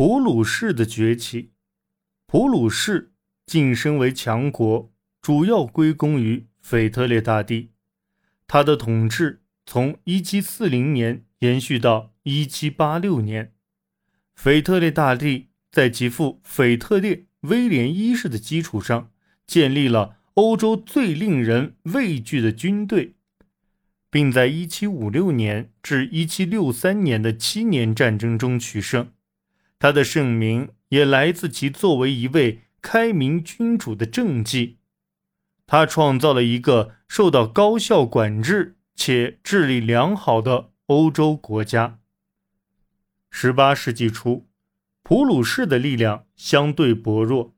普鲁士的崛起。普鲁士晋升为强国，主要归功于腓特烈大帝。他的统治从1740年延续到1786年。腓特烈大帝在其父腓特烈威廉一世的基础上，建立了欧洲最令人畏惧的军队，并在1756年至1763年的七年战争中取胜。他的盛名也来自其作为一位开明君主的政绩。他创造了一个受到高效管制且治理良好的欧洲国家。十八世纪初，普鲁士的力量相对薄弱。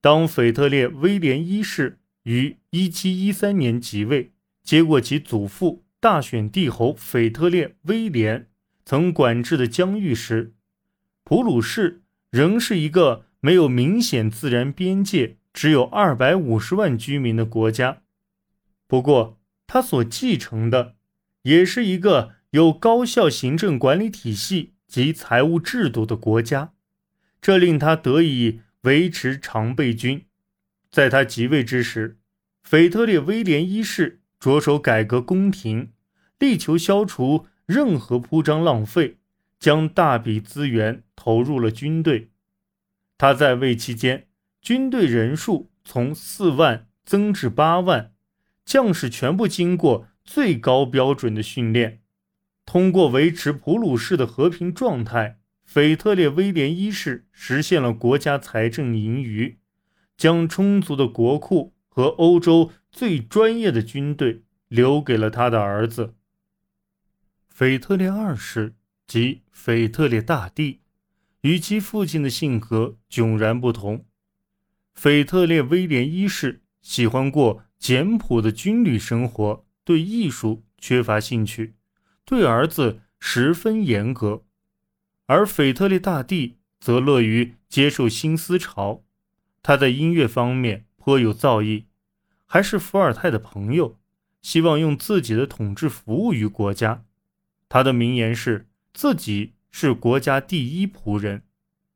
当腓特烈威廉一世于一七一三年即位，接过其祖父大选帝侯腓特烈威廉曾管制的疆域时，普鲁士仍是一个没有明显自然边界、只有二百五十万居民的国家。不过，他所继承的也是一个有高效行政管理体系及财务制度的国家，这令他得以维持常备军。在他即位之时，腓特烈威廉一世着手改革宫廷，力求消除任何铺张浪费。将大笔资源投入了军队。他在位期间，军队人数从四万增至八万，将士全部经过最高标准的训练。通过维持普鲁士的和平状态，腓特烈威廉一世实现了国家财政盈余，将充足的国库和欧洲最专业的军队留给了他的儿子腓特烈二世。即腓特烈大帝，与其父亲的性格迥然不同。腓特烈威廉一世喜欢过简朴的军旅生活，对艺术缺乏兴趣，对儿子十分严格；而腓特烈大帝则乐于接受新思潮。他在音乐方面颇有造诣，还是伏尔泰的朋友，希望用自己的统治服务于国家。他的名言是。自己是国家第一仆人，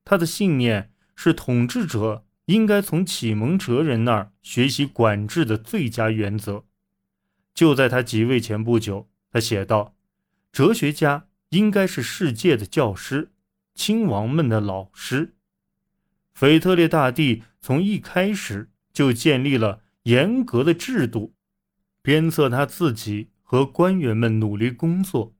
他的信念是统治者应该从启蒙哲人那儿学习管制的最佳原则。就在他即位前不久，他写道：“哲学家应该是世界的教师，亲王们的老师。”腓特烈大帝从一开始就建立了严格的制度，鞭策他自己和官员们努力工作。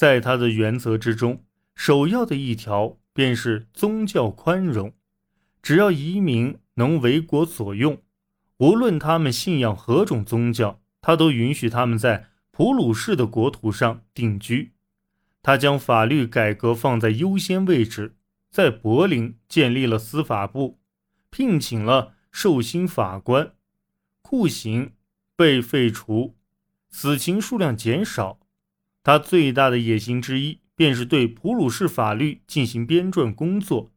在他的原则之中，首要的一条便是宗教宽容。只要移民能为国所用，无论他们信仰何种宗教，他都允许他们在普鲁士的国土上定居。他将法律改革放在优先位置，在柏林建立了司法部，聘请了受刑法官，酷刑被废除，死刑数量减少。他最大的野心之一，便是对普鲁士法律进行编撰工作。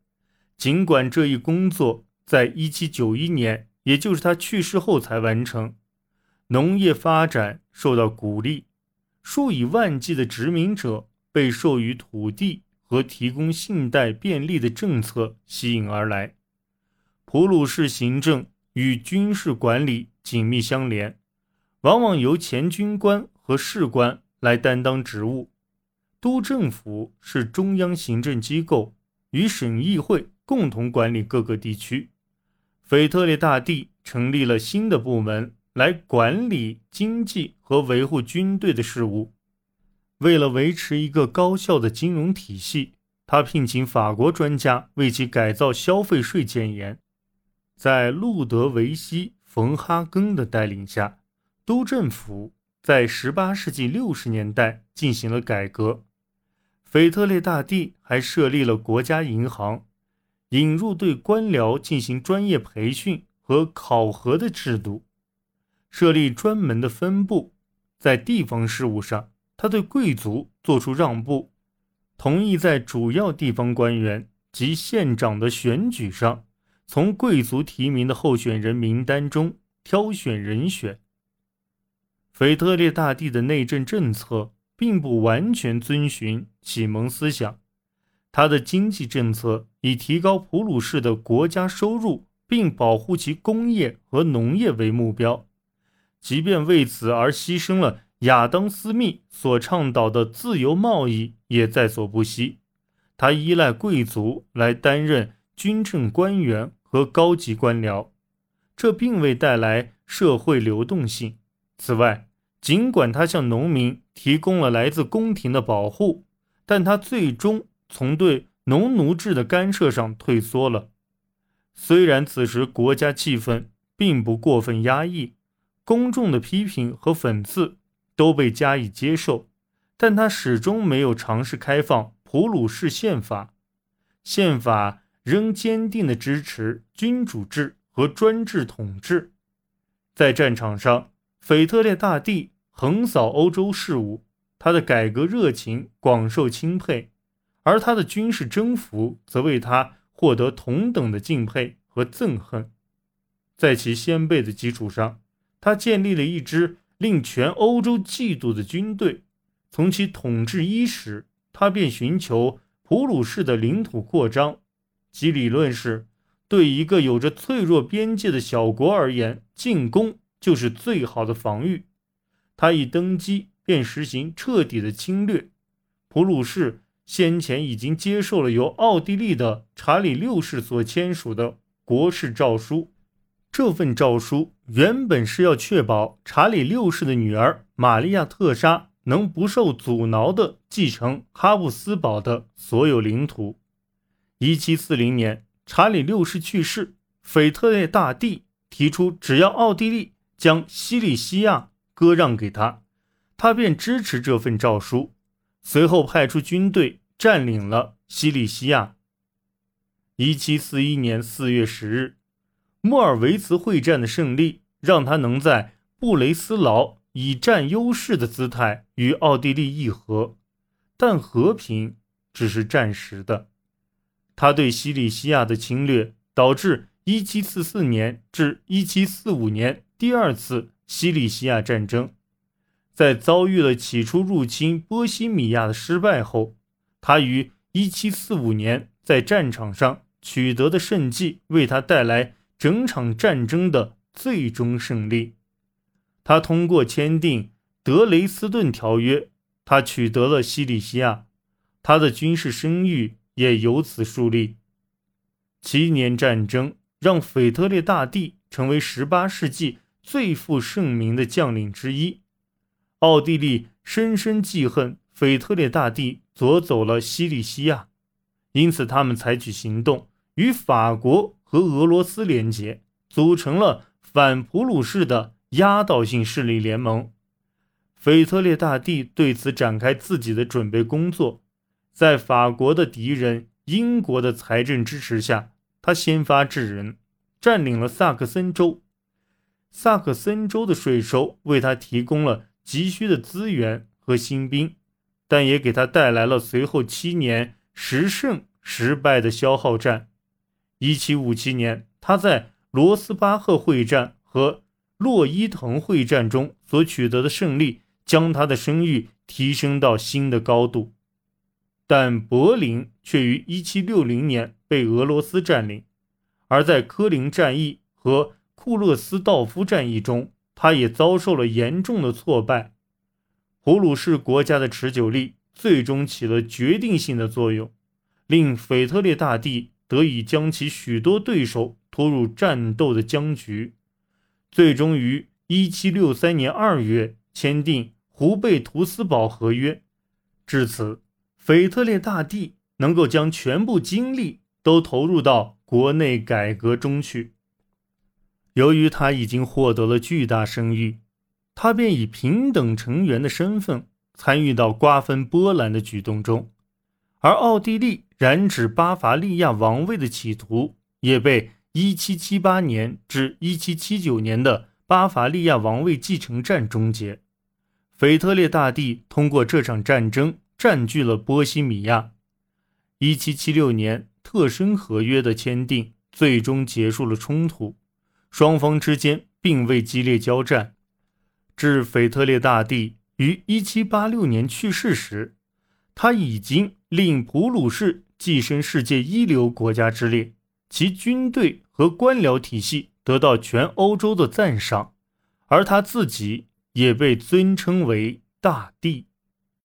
尽管这一工作在1791年，也就是他去世后才完成，农业发展受到鼓励，数以万计的殖民者被授予土地和提供信贷便利的政策吸引而来。普鲁士行政与军事管理紧密相连，往往由前军官和士官。来担当职务，督政府是中央行政机构，与省议会共同管理各个地区。腓特烈大帝成立了新的部门来管理经济和维护军队的事务。为了维持一个高效的金融体系，他聘请法国专家为其改造消费税建言。在路德维希·冯哈根的带领下，督政府。在18世纪60年代进行了改革，腓特烈大帝还设立了国家银行，引入对官僚进行专业培训和考核的制度，设立专门的分部。在地方事务上，他对贵族做出让步，同意在主要地方官员及县长的选举上，从贵族提名的候选人名单中挑选人选。腓特烈大帝的内政政策并不完全遵循启蒙思想，他的经济政策以提高普鲁士的国家收入，并保护其工业和农业为目标，即便为此而牺牲了亚当·斯密所倡导的自由贸易，也在所不惜。他依赖贵族来担任军政官员和高级官僚，这并未带来社会流动性。此外，尽管他向农民提供了来自宫廷的保护，但他最终。从对农奴制的干涉上退缩了。虽然此时国家气氛并不过分压抑，公众的批评和讽刺都被加以接受，但他始终没有尝试开放普鲁士宪法。宪法仍坚定地支持君主制和专制统治。在战场上，腓特烈大帝横扫欧洲事务，他的改革热情广受钦佩。而他的军事征服则为他获得同等的敬佩和憎恨。在其先辈的基础上，他建立了一支令全欧洲嫉妒的军队。从其统治伊始，他便寻求普鲁士的领土扩张。其理论是：对一个有着脆弱边界的小国而言，进攻就是最好的防御。他一登基便实行彻底的侵略。普鲁士。先前已经接受了由奥地利的查理六世所签署的国事诏书。这份诏书原本是要确保查理六世的女儿玛利亚特莎能不受阻挠地继承哈布斯堡的所有领土。1740年，查理六世去世，腓特烈大帝提出，只要奥地利将西里西亚割让给他，他便支持这份诏书。随后派出军队占领了西里西亚。一七四一年四月十日，莫尔维茨会战的胜利让他能在布雷斯劳以占优势的姿态与奥地利议和，但和平只是暂时的。他对西里西亚的侵略导致一七四四年至一七四五年第二次西里西亚战争。在遭遇了起初入侵波西米亚的失败后，他于1745年在战场上取得的胜绩为他带来整场战争的最终胜利。他通过签订德雷斯顿条约，他取得了西里西亚，他的军事声誉也由此树立。七年战争让腓特烈大帝成为18世纪最负盛名的将领之一。奥地利深深记恨腓特烈大帝夺走了西里西亚，因此他们采取行动，与法国和俄罗斯联结，组成了反普鲁士的压倒性势力联盟。腓特烈大帝对此展开自己的准备工作，在法国的敌人英国的财政支持下，他先发制人，占领了萨克森州。萨克森州的税收为他提供了。急需的资源和新兵，但也给他带来了随后七年十胜十败的消耗战。一七五七年，他在罗斯巴赫会战和洛伊滕会战中所取得的胜利，将他的声誉提升到新的高度。但柏林却于一七六零年被俄罗斯占领，而在科林战役和库勒斯道夫战役中。他也遭受了严重的挫败，普鲁士国家的持久力最终起了决定性的作用，令腓特烈大帝得以将其许多对手拖入战斗的僵局，最终于1763年2月签订胡贝图斯堡合约。至此，腓特烈大帝能够将全部精力都投入到国内改革中去。由于他已经获得了巨大声誉，他便以平等成员的身份参与到瓜分波兰的举动中，而奥地利染指巴伐利亚王位的企图也被1778年至1779年的巴伐利亚王位继承战终结。腓特烈大帝通过这场战争占据了波西米亚。1776年特申合约的签订最终结束了冲突。双方之间并未激烈交战，至腓特烈大帝于1786年去世时，他已经令普鲁士跻身世界一流国家之列，其军队和官僚体系得到全欧洲的赞赏，而他自己也被尊称为大帝。